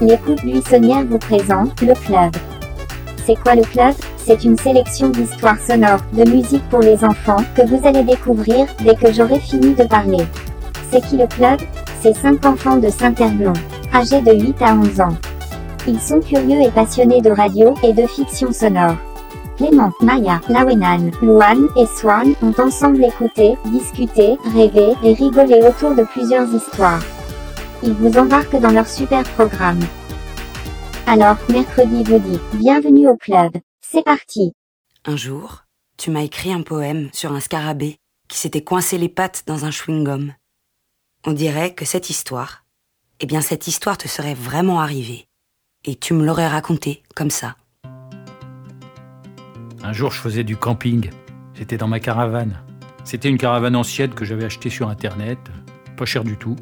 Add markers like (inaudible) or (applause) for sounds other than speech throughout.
L'écoute buissonnière vous présente le club. C'est quoi le club? C'est une sélection d'histoires sonores, de musique pour les enfants, que vous allez découvrir dès que j'aurai fini de parler. C'est qui le club? C'est 5 enfants de Saint-Herblon, âgés de 8 à 11 ans. Ils sont curieux et passionnés de radio et de fiction sonore. Clément, Maya, Lawenan, Luan et Swan ont ensemble écouté, discuté, rêvé et rigolé autour de plusieurs histoires. Ils vous embarquent dans leur super programme. Alors, mercredi vous dit, bienvenue au club. C'est parti. Un jour, tu m'as écrit un poème sur un scarabée qui s'était coincé les pattes dans un chewing-gum. On dirait que cette histoire, eh bien cette histoire te serait vraiment arrivée. Et tu me l'aurais racontée comme ça. Un jour, je faisais du camping. J'étais dans ma caravane. C'était une caravane ancienne que j'avais achetée sur Internet, pas cher du tout.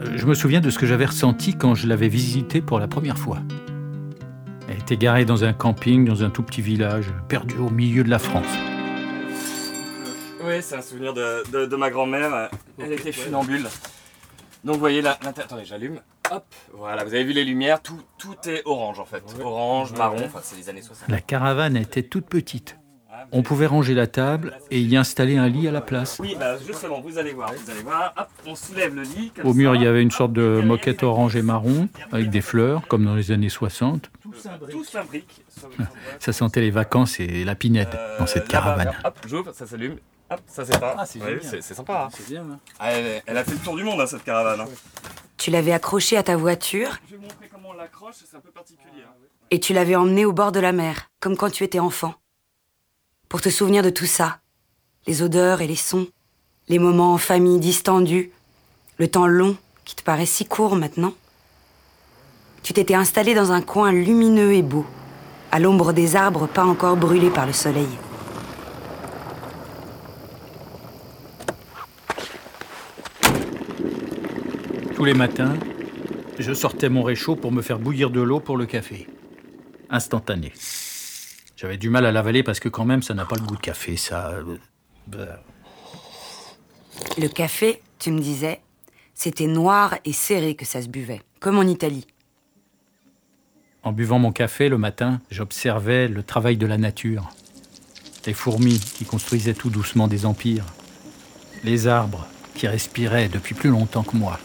Euh, Je me souviens de ce que j'avais ressenti quand je l'avais visitée pour la première fois. Elle était garée dans un camping, dans un tout petit village, perdu au milieu de la France. Oui, c'est un souvenir de, de- de ma grand-mère. Elle était funambule. Donc vous voyez là, attendez, j'allume. Hop, voilà, vous avez vu les lumières, tout, tout est orange en fait. Orange, marron, enfin c'est les années 60. La caravane était toute petite. On pouvait ranger la table et y installer un lit à la place. Oui, bah justement, vous allez voir, vous allez voir. Hop, on soulève le lit. Comme Au mur, ça. il y avait une sorte de moquette orange et marron, avec des fleurs, comme dans les années 60. Tout s'imbrique. Ça sentait les vacances et la pinette dans cette caravane. Hop, j'ouvre, ça s'allume. Hop, ça. Ah, c'est Ouais, génial. c'est c'est sympa. hein. C'est bien, Ah, elle, elle a fait le tour du monde, hein, cette caravane. hein. Tu l'avais accrochée à ta voiture Je vais vous montrer comment on l'accroche, c'est un peu particulier. hein. et tu l'avais emmenée au bord de la mer, comme quand tu étais enfant. Pour te souvenir de tout ça. Les odeurs et les sons, les moments en famille distendus, le temps long qui te paraît si court maintenant. Tu t'étais installé dans un coin lumineux et beau, à l'ombre des arbres pas encore brûlés par le soleil. Tous les matins, je sortais mon réchaud pour me faire bouillir de l'eau pour le café. Instantané. J'avais du mal à l'avaler parce que quand même, ça n'a pas le goût de café, ça. euh, bah. Le café, tu me disais, c'était noir et serré que ça se buvait, comme en Italie. En buvant mon café le matin, j'observais le travail de la nature. Les fourmis qui construisaient tout doucement des empires. Les arbres qui respiraient depuis plus longtemps que moi.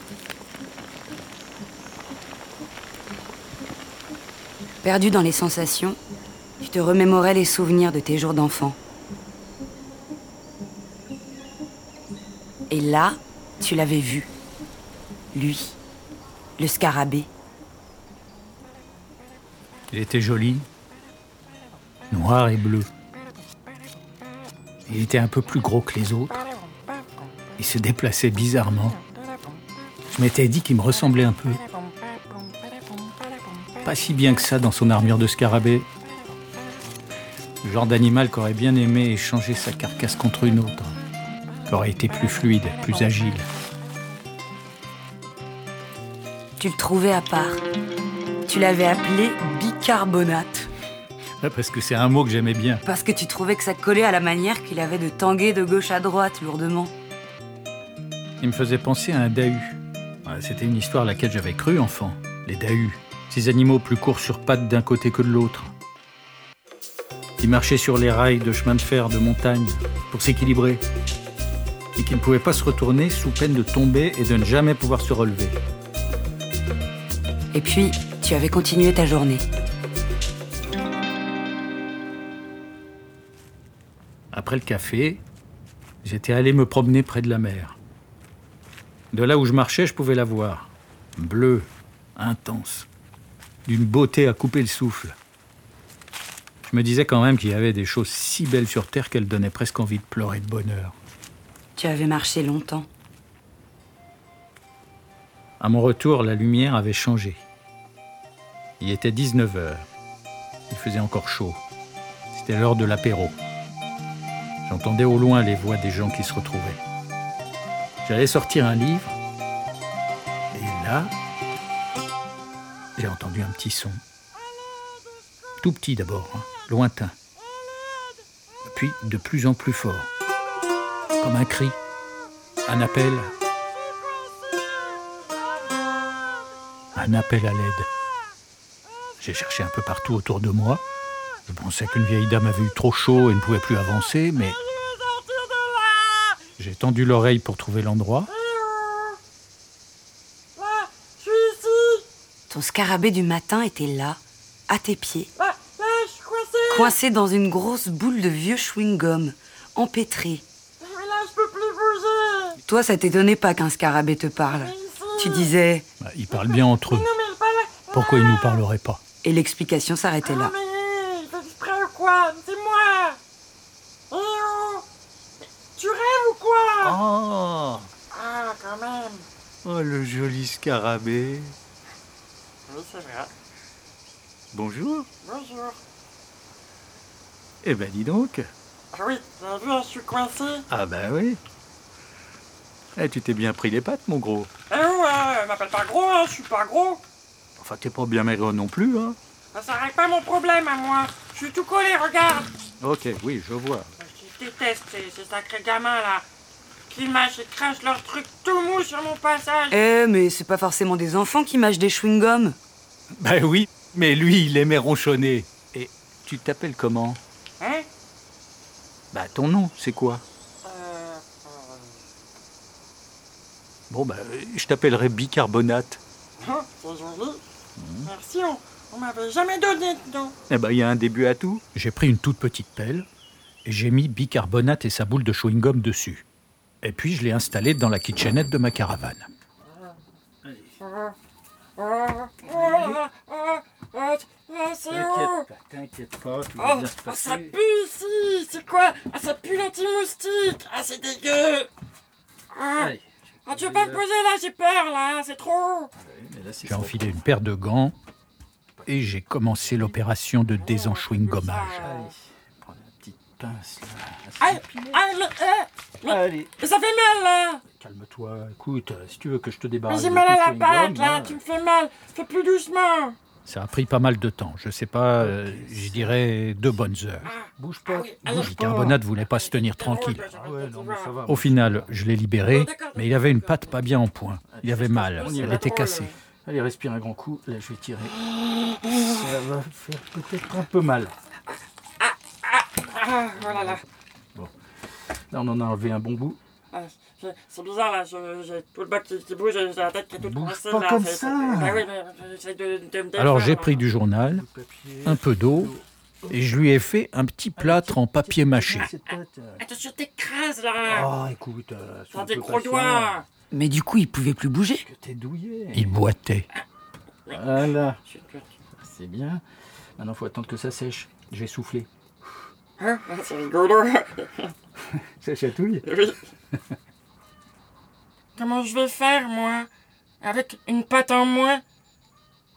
Perdu dans les sensations, tu te remémorais les souvenirs de tes jours d'enfant. Et là, tu l'avais vu. Lui, le scarabée. Il était joli, noir et bleu. Il était un peu plus gros que les autres. Il se déplaçait bizarrement. Je m'étais dit qu'il me ressemblait un peu. Pas si bien que ça dans son armure de scarabée. Le genre d'animal qu'aurait bien aimé échanger sa carcasse contre une autre. Qui aurait été plus fluide, plus agile. Tu le trouvais à part. Tu l'avais appelé bicarbonate. Parce que c'est un mot que j'aimais bien. Parce que tu trouvais que ça collait à la manière qu'il avait de tanguer de gauche à droite lourdement. Il me faisait penser à un dahu. C'était une histoire à laquelle j'avais cru enfant. Les dahus. Ces animaux plus courts sur pattes d'un côté que de l'autre. Ils marchaient sur les rails de chemin de fer de montagne pour s'équilibrer. Et qu'ils ne pouvaient pas se retourner sous peine de tomber et de ne jamais pouvoir se relever. Et puis, tu avais continué ta journée. Après le café, j'étais allé me promener près de la mer. De là où je marchais, je pouvais la voir. Bleue, intense, d'une beauté à couper le souffle. Je me disais quand même qu'il y avait des choses si belles sur Terre qu'elles donnaient presque envie de pleurer de bonheur. Tu avais marché longtemps. À mon retour, la lumière avait changé. Il était 19h. Il faisait encore chaud. C'était l'heure de l'apéro. J'entendais au loin les voix des gens qui se retrouvaient. J'allais sortir un livre. Et là, j'ai entendu un petit son. Tout petit d'abord, hein, lointain. Puis de plus en plus fort. Comme un cri, un appel. Un appel à l'aide. J'ai cherché un peu partout autour de moi. Je pensais qu'une vieille dame avait eu trop chaud et ne pouvait plus avancer, mais j'ai tendu l'oreille pour trouver l'endroit. Ton scarabée du matin était là, à tes pieds. Coincé dans une grosse boule de vieux chewing-gum, empêtré. Toi, ça t'étonnait pas qu'un scarabée te parle. Tu disais. Bah, ils parlent bien entre eux. Pourquoi ils nous parleraient pas Et l'explication s'arrêtait là. mais il fait exprès ou quoi C'est moi Eh oh Tu rêves ou quoi Oh, Ah, quand même oh le joli scarabée. Oui, c'est vrai. Bonjour. Bonjour. Eh ben dis donc. Ah oui, avez vu, je suis coincé. Ah ben oui. Eh, tu t'es bien pris les pattes, mon gros. Eh ouais, m'appelle pas gros, hein, je suis pas gros. Enfin, t'es pas bien maigre non plus, hein Ça s'arrête pas mon problème à moi. Je suis tout collé, regarde. Ok, oui, je vois. Je déteste ces, ces sacrés gamins là. Qui mâchent et crachent leurs trucs tout mou sur mon passage. Eh, mais c'est pas forcément des enfants qui mâchent des chewing-gums. Ben oui, mais lui, il aimait ronchonner. Et tu t'appelles comment? Hein? Bah ton nom, c'est quoi? Euh. Bon, bah, je t'appellerai bicarbonate. Oh, c'est joli. Merci, on, on m'avait jamais donné de nom. Eh ben, il y a un début à tout. J'ai pris une toute petite pelle et j'ai mis bicarbonate et sa boule de chewing-gum dessus. Et puis, je l'ai installé dans la kitchenette de ma caravane. Oh, oh, oh, oh, oh, oh, c'est où t'inquiète pas, tout Oh, oh, ça pue ici C'est quoi? Ah, ça pue l'anti-moustique Ah, c'est dégueu. Ah, ah, tu veux pas me poser là? J'ai peur là, c'est trop J'ai enfilé une paire de gants et j'ai commencé l'opération de désenchewing-gommage. Prends la petite pince mais, eh, mais, Allez, mais ça fait mal là. Calme-toi. Écoute, si tu veux que je te Mais débarrasse j'ai de mal à la patte là, hein. tu me fais mal. Fais plus doucement Ça a pris pas mal de temps. Je sais pas, euh, je dirais deux bonnes heures. Bouge pas Le bicarbonate voulait pas se tenir tranquille. va. Au final, je l'ai libéré, mais il avait une patte pas bien en point. Il avait mal, elle était cassée. Allez, respire un grand coup. Là, je vais tirer. Ça va faire peut-être un peu mal. Ah, voilà là Là, on en a enlevé un bon bout. Ah, c'est- bizarre là, j'ai tout le bas qui, qui bouge, j'ai la tête qui est toute Bouge coincée pas là. comme c'est- ça. c'est- Ah oui, mais j'essaie de, de me Alors, j'ai pris du journal, un peu d'eau, et je lui ai fait un petit plâtre en papier mâché. Attention, t'écrases là Oh, écoute, euh, sois T'as un des gros doigts Mais du coup, il pouvait plus bouger. T'es. Il boitait. Voilà, c'est bien. Maintenant, faut attendre que ça sèche. Je vais souffler. Hein? C'est rigolo (laughs) Ça chatouille Oui. (laughs) Comment je vais faire, moi? Avec une patte en moins?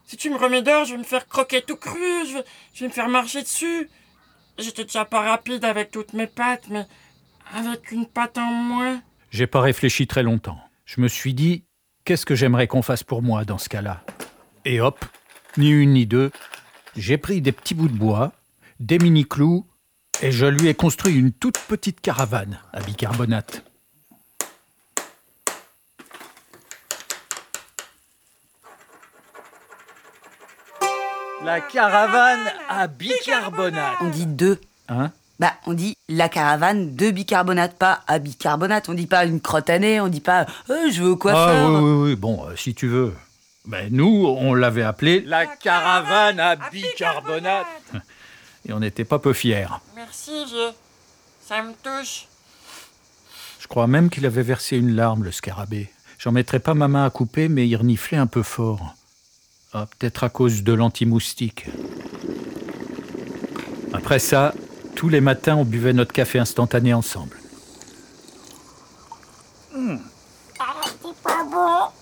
Si tu me remets dehors, je vais me faire croquer tout cru, je vais, je vais me faire marcher dessus. J'étais déjà pas rapide avec toutes mes pattes, mais avec une patte en moins. J'ai pas réfléchi très longtemps. Je me suis dit, qu'est-ce que j'aimerais qu'on fasse pour moi dans ce cas-là? Et hop, ni une ni deux, j'ai pris des petits bouts de bois, des mini-clous, et je lui ai construit une toute petite caravane à bicarbonate. La caravane à bicarbonate. On dit deux. Hein Bah, on dit la caravane de bicarbonate, pas à bicarbonate. On dit pas une crotanée, on dit pas euh, je veux au Ah coiffeur. oui, oui, oui, bon, euh, si tu veux. Ben, nous, on l'avait appelé la caravane à bicarbonate. Et on n'était pas peu fiers. Merci, vieux. Ça me touche. Je crois même qu'il avait versé une larme, le scarabée. J'en mettrais pas ma main à couper, mais il reniflait un peu fort. Ah, peut-être à cause de l'anti-moustique. Après ça, tous les matins, on buvait notre café instantané ensemble. Ah, c'est pas bon.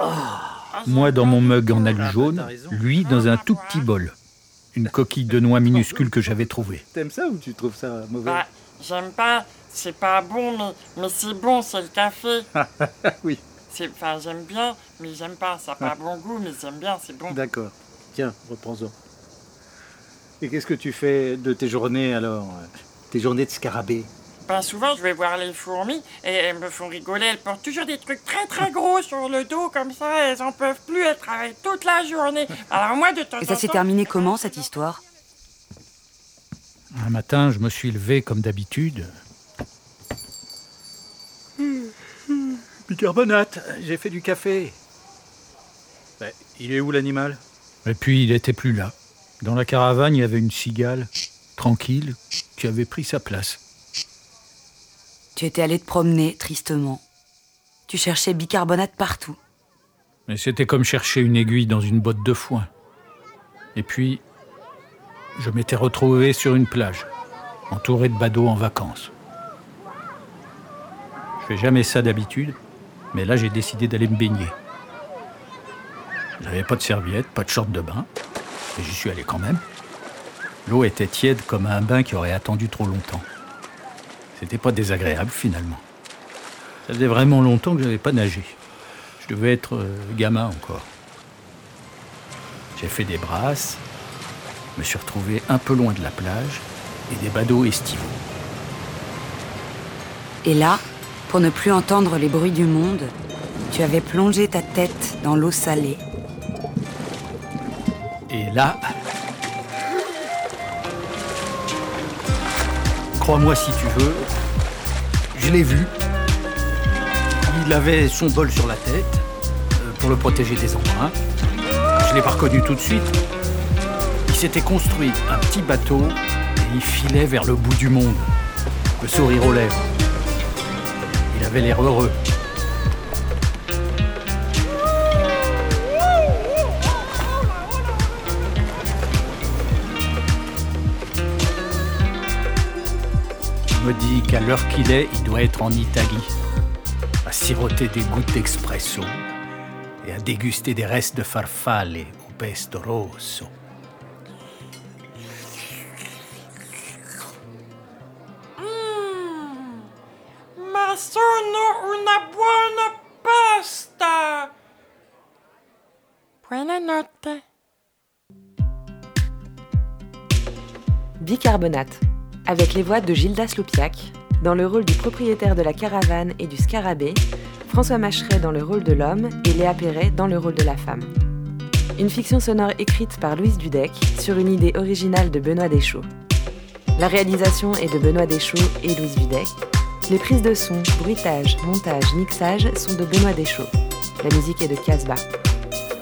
Ah, Moi dans mon mug en alu Ah, jaune, lui dans un tout petit bol. Une coquille de noix minuscule que j'avais trouvée. T'aimes ça ou tu trouves ça mauvais Bah, j'aime pas. C'est pas bon, mais, mais c'est bon, c'est le café. (laughs) Oui, C'est, enfin, j'aime bien, mais j'aime pas. Ça n'a pas bon goût, mais j'aime bien, c'est bon. d'accord. Tiens, reprends-en. Et qu'est-ce que tu fais de tes journées alors? Tes journées de scarabée? Ben, souvent, je vais voir les fourmis et elles me font rigoler. Elles portent toujours des trucs très très (laughs) gros sur le dos, comme ça. Elles en peuvent plus. Elles travaillent toute la journée. Alors, moi, de temps Et ça s'est terminé comment cette histoire Un matin, je me suis levé comme d'habitude. Bicarbonate, j'ai fait du café. Ben, il est où l'animal? Et puis il était plus là. Dans la caravane, il y avait une cigale, tranquille, qui avait pris sa place. Tu étais allé te promener tristement. Tu cherchais bicarbonate partout. Mais c'était comme chercher une aiguille dans une botte de foin. Et puis, je m'étais retrouvé sur une plage, entouré de badauds en vacances. Je fais jamais ça d'habitude, mais là j'ai décidé d'aller me baigner. J'avais pas de serviette, pas de short de bain, et j'y suis allé quand même. L'eau était tiède comme un bain qui aurait attendu trop longtemps. C'était pas désagréable finalement. Ça faisait vraiment longtemps que j'avais pas nagé. Je devais être euh, gamin encore. J'ai fait des brasses, me suis retrouvé un peu loin de la plage et des badauds estivaux. Et là, pour ne plus entendre les bruits du monde, tu avais plongé ta tête dans l'eau salée. Et là, crois-moi si tu veux, je l'ai vu. Il avait son bol sur la tête euh, pour le protéger des embruns. Je l'ai pas reconnu tout de suite. Il s'était construit un petit bateau et il filait vers le bout du monde, le sourire aux lèvres. Il avait l'air heureux. Je me dis qu'à l'heure qu'il est, il doit être en Italie, à siroter des gouttes d'espresso et à déguster des restes de farfalle au pesto rosso. Ma sono una buona pasta. Buonanotte. Bicarbonate, avec les voix de Gilda Sloupiac, dans le rôle du propriétaire de la caravane et du scarabée, François Macheret dans le rôle de l'homme et Léa Perret dans le rôle de la femme. Une fiction sonore écrite par Louise Dudek sur une idée originale de Benoît Deschaux. La réalisation est de Benoît Deschaux et Louise Dudek. Les prises de son, bruitage, montage, mixage sont de Benoît Deschaux. La musique est de Casbah.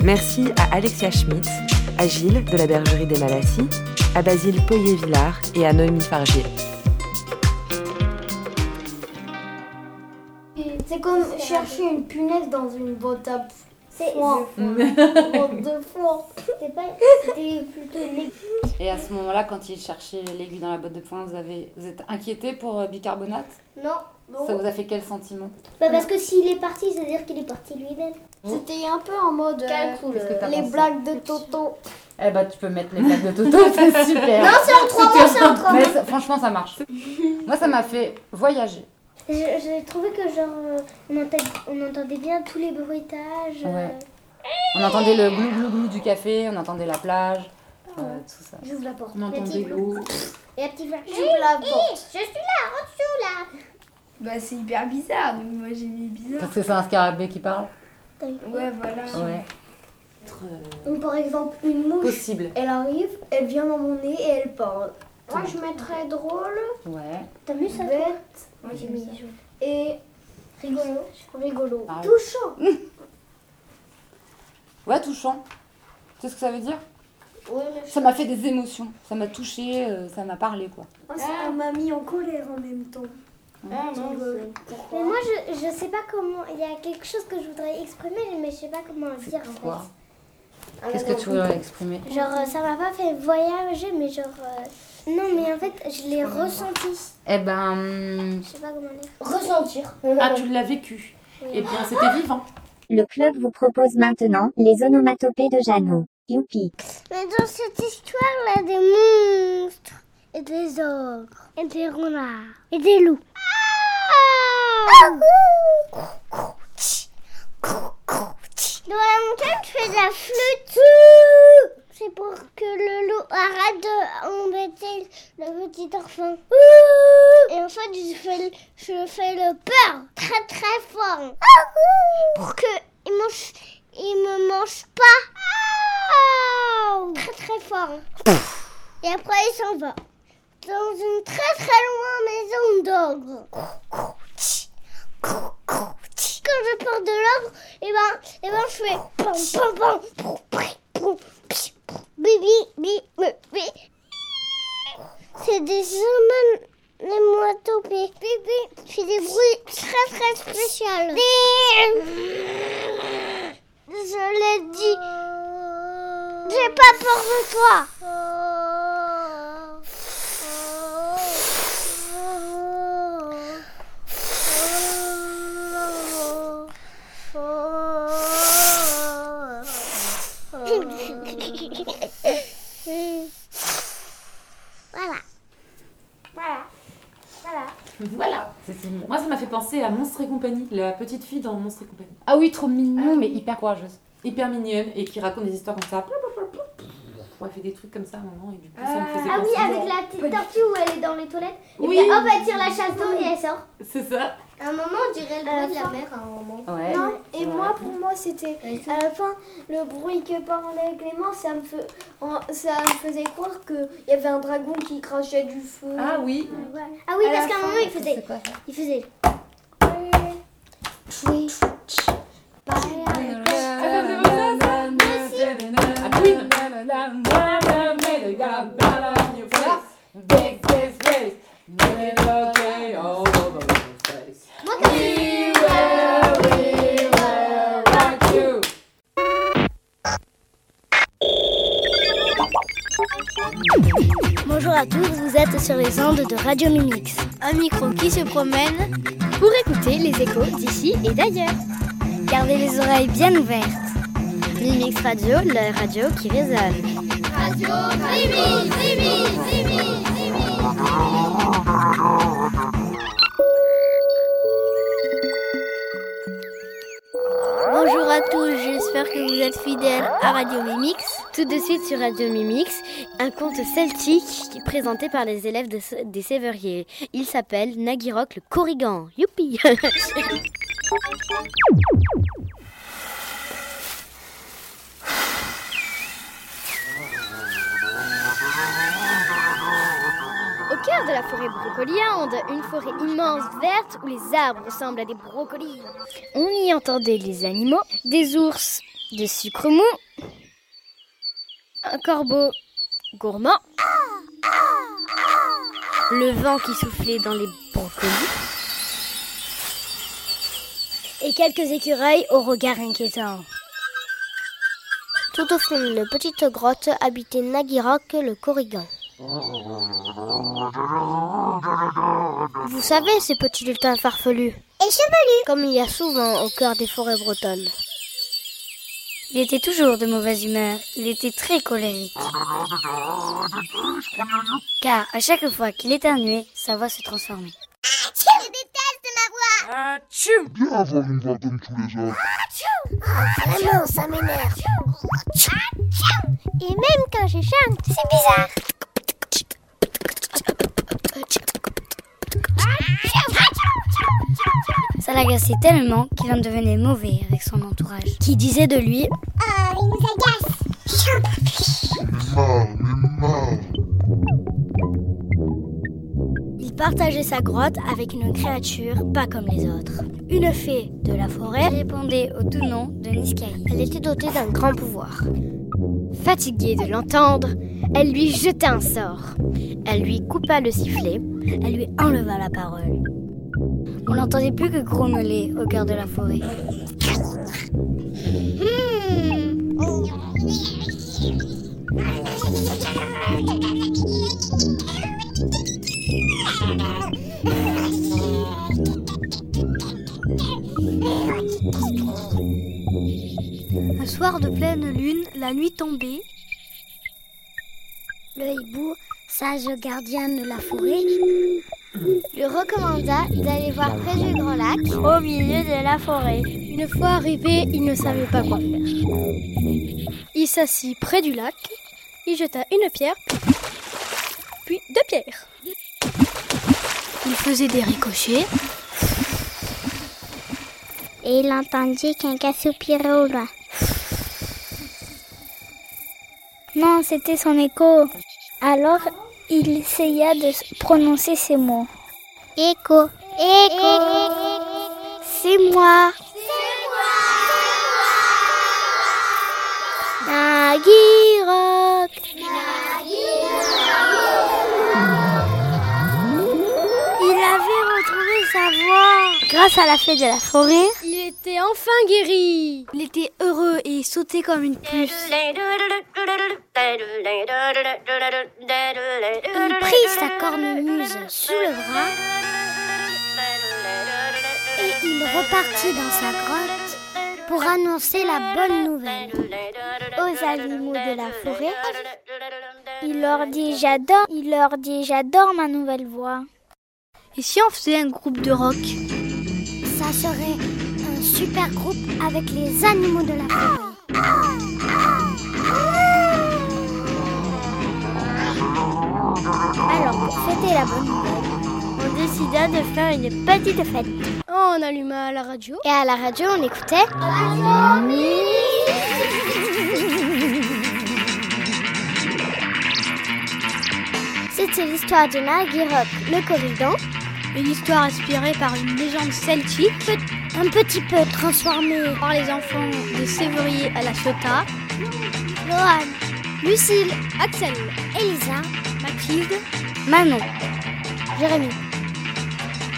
Merci à Alexia Schmitt, à Gilles de la Bergerie des Malassis, à Basile Poyer-Villard et à Noémie Fargier. C'est comme chercher une punaise dans une botte à foin. botte de foin. C'est pas. C'était plutôt une Et à ce moment-là, quand il cherchait l'aiguille dans la botte de foin, vous, avez, vous êtes inquiété pour euh, bicarbonate? Non. Ça vous a fait quel sentiment? Bah parce que s'il est parti, c'est-à-dire qu'il est parti lui-même. C'était un peu en mode euh, les pensé? blagues de Toto. Eh bah, tu peux mettre les blagues de Toto, (laughs) c'est super. Non, c'est en trois mots, c'est en trois Mais mots. ça- franchement, ça marche. Moi, ça m'a fait voyager. Je- J'ai trouvé que genre euh, on, entendait, on entendait bien tous les bruitages. euh, Ouais. On entendait le glou glou glou du café, on entendait la plage, euh, tout ça. J'ouvre la porte. On entendait l'eau. Et la petite voix. J'ouvre la porte. Je suis là, en dessous là. Bah c'est hyper bizarre, donc moi j'ai mis bizarre. Parce que c'est un scarabée qui parle Ouais voilà. Ouais. Donc par exemple, une mouche, Possible. elle arrive, elle vient dans mon nez et elle parle. Moi je mettrais drôle, Ouais. T'as mis ça bête Moi j'ai mis Et rigolo. Rigolo. Ah ouais. Touchant. Ouais, touchant. Tu sais ce que ça veut dire? Ouais, Ça m'a fait des émotions. Ça m'a touché, euh, ça m'a parlé, quoi. ça m'a mis en colère en même temps. Ah, non, Mais moi, je, je sais pas comment. Il y a quelque chose que je voudrais exprimer, mais je sais pas comment le dire en fait. Qu'est-ce que tu voudrais exprimer Genre, euh, ça m'a pas fait voyager, mais genre. euh, Non, mais en fait, je l'ai ressenti. Eh ben. hum, Je sais pas comment dire. Ressentir. Ah, tu l'as vécu. Eh bien, c'était vivant. Le club vous propose maintenant les onomatopées de Jeannot. Youpi. Mais dans cette histoire, il y a des monstres, et des ogres, et des renards, et des loups. Dans la montagne, tu fais de la flûte. (laughs) C'est pour que le loup arrête d'embêter le petit enfant. (laughs) Et en fait, je fais, je fais le peur très très fort. (laughs) Pour que il mange, il me mange pas. Très très fort. Et après, il s'en va. Dans une très très loin maison d'ogre. Quand je pars de l'ogre, et ben, et ben, je fais pam pam pam. Bibi, bibi, bibi. C'est des onomatopées. Bibi, c'est des bruits très très spéciaux. Je l'ai dit. J'ai pas peur de toi. Voilà. Voilà. (laughs) Voilà. Moi, ça m'a fait penser à Monstre et compagnie, la petite fille dans Monstre et compagnie. Ah oui, trop mignon, mais hyper courageuse. Hyper mignonne et qui raconte des histoires comme ça. Elle fait des trucs comme ça à un moment et du coup, ça me faisait Ah oui, avec la petite tortue où elle est dans les toilettes. Et Oui. puis hop, elle tire la chasse d'eau et elle sort. C'est ça. À un moment, on dirait le bruit de la mer à un moment. Ouais. Non, et Ouais. moi, pour moi, c'était à la fin le bruit que parlait Clément, ça me, fe- ça me faisait croire qu'il y avait un dragon qui crachait du feu. Ah oui. Ouais. Ah oui, À parce qu'à un moment, il faisait. Il faisait. Oui. Bonjour à tous, vous êtes sur les ondes de Radio Mimix. Un micro qui se promène pour écouter les échos d'ici et d'ailleurs. Gardez les oreilles bien ouvertes. Mimix Radio, la radio qui résonne. Radio Bonjour à tous, j'espère que vous êtes fidèles à Radio Mimix. Tout de suite sur Radio Mimix, un conte celtique présenté par les élèves de- des Séveriers. Il s'appelle Nagirok le Corrigan. Youpi (laughs) Au cœur de la forêt brocoliande, une forêt immense verte où les arbres ressemblent à des brocolis. On y entendait les animaux, des ours de sucre mou, un corbeau gourmand, le vent qui soufflait dans les brocolis, et quelques écureuils au regard inquiétant. Tout au fond d'une petite grotte habitait Nagirok le Corrigan. Vous savez, ces petits lutins farfelus. Et chevelus. Comme il y a souvent au cœur des forêts bretonnes. Il était toujours de mauvaise humeur. Il était très colérique. Car à chaque fois qu'il éternuait, sa voix se transformait. Je déteste ma voix Bien avoir une voix comme tous les autres. Vraiment, ça m'énerve. Et même quand je chante, c'est bizarre. Ça l'agaçait tellement qu'il en devenait mauvais avec son entourage, qui disait de lui Ah, il nous agace Marre, mais marre. Il partageait sa grotte avec une créature pas comme les autres. Une fée de la forêt répondait au doux nom de Niskaï. Elle était dotée d'un grand pouvoir. Fatiguée de l'entendre, elle lui jeta un sort. Elle lui coupa le sifflet, elle lui enleva la parole. On n'entendait plus que grommeler au cœur de la forêt. Un soir de pleine lune, la nuit tombée, Le hibou, sage gardien de la forêt, lui recommanda d'aller voir près du grand lac, au milieu de la forêt. une fois arrivé, il ne savait pas quoi faire. Il s'assit près du lac, il jeta une pierre, puis deux pierres. Il faisait des ricochets, Et il entendit quelqu'un soupirer au loin. Non, c'était son écho. Alors, il essaya de prononcer ces mots. Écho, écho, c'est moi. Nagui Rock. Il avait retrouvé sa voix. Grâce à la fée de la forêt, il était enfin guéri. Il était heureux et sautait comme une puce. il prit sa cornemuse sous le bras et il repartit dans sa grotte pour annoncer la bonne nouvelle aux animaux de la forêt. Il leur dit j'adore, il leur dit j'adore ma nouvelle voix. Et si on faisait un groupe de rock? Ça serait super groupe avec les animaux de la forêt. Alors pour fêter la bonne nouvelle, on décida de faire une petite fête. Oh, on alluma la radio. Et à la radio, on écoutait. C'était l'histoire de Nagui Rock, le corridon, Une histoire inspirée par une légende celtique, un petit peu transformé par les enfants de Sévrier à la Ciotat, Lohan, Lucille, Axel, Elisa, Mathilde, Manon, Jérémy,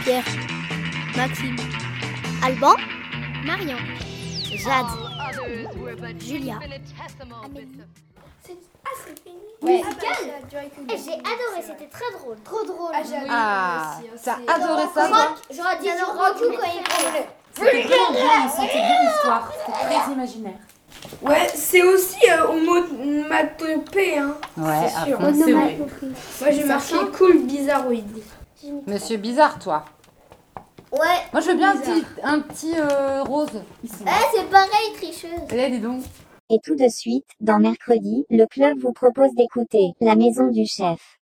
Pierre, Maxime, Alban, Marion, Jade, Julia. Ouais. Eh, J'ai adoré, c'était très drôle. Trop drôle. Ah, t'as adoré ça, toi J'aurais dit du Roku quand il parlait. C'était vraiment bien, on sentait bien l'histoire. C'était très imaginaire. Ouais, c'est aussi euh, onomatopée, hein. Ouais, c'est à sûr. fond, c'est vrai. Moi j'ai marqué cool bizarroïde. Monsieur Bizarre, toi. Ouais. Moi, je veux bien un petit, un petit euh, rose. Ici. Eh, c'est pareil, tricheuse. Allez, dis donc. Et tout de suite, dans Mercredi, le club vous propose d'écouter La Maison du Chef.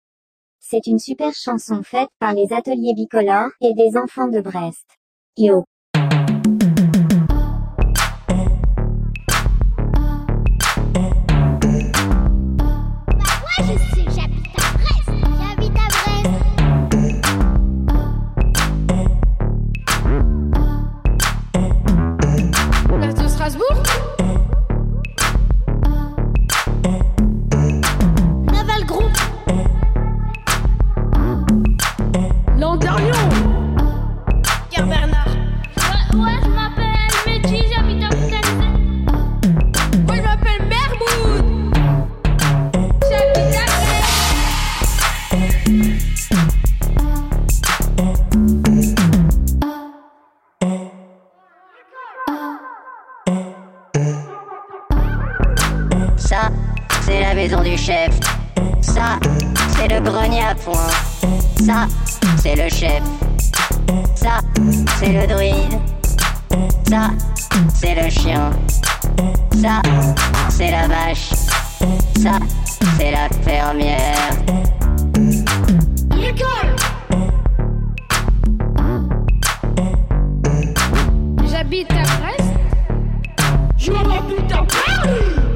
C'est une super chanson faite par les ateliers bicolores et des enfants de Brest. Yo. Chien. Ça, c'est la vache. Ça, c'est la fermière. J'habite à Brest Je m'habite à Paris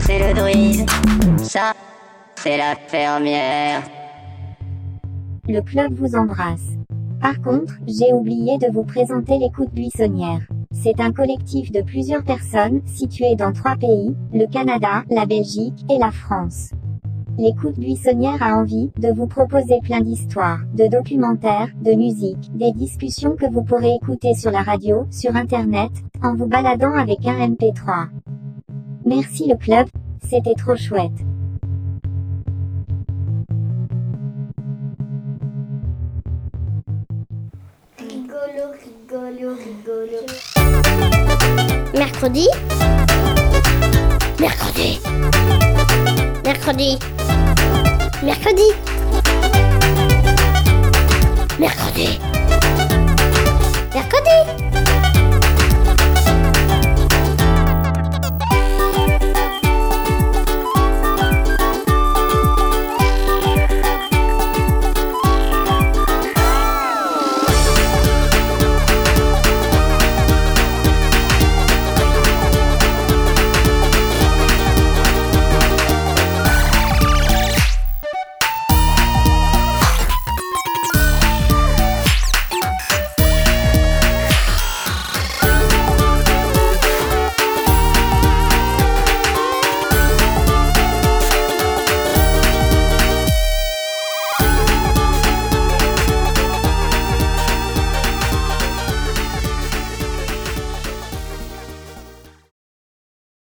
c'est le druide. Ça, c'est la fermière. Le club vous embrasse. Par contre, j'ai oublié de vous présenter l'écoute buissonnière. C'est un collectif de plusieurs personnes situées dans trois pays, le Canada, la Belgique et la France. L'écoute buissonnière a envie de vous proposer plein d'histoires, de documentaires, de musique, des discussions que vous pourrez écouter sur la radio, sur internet, en vous baladant avec un MP3. Merci le club, c'était trop chouette. Rigolo, rigolo, rigolo. Mercredi. Mercredi. Mercredi. Mercredi. Mercredi. Mercredi.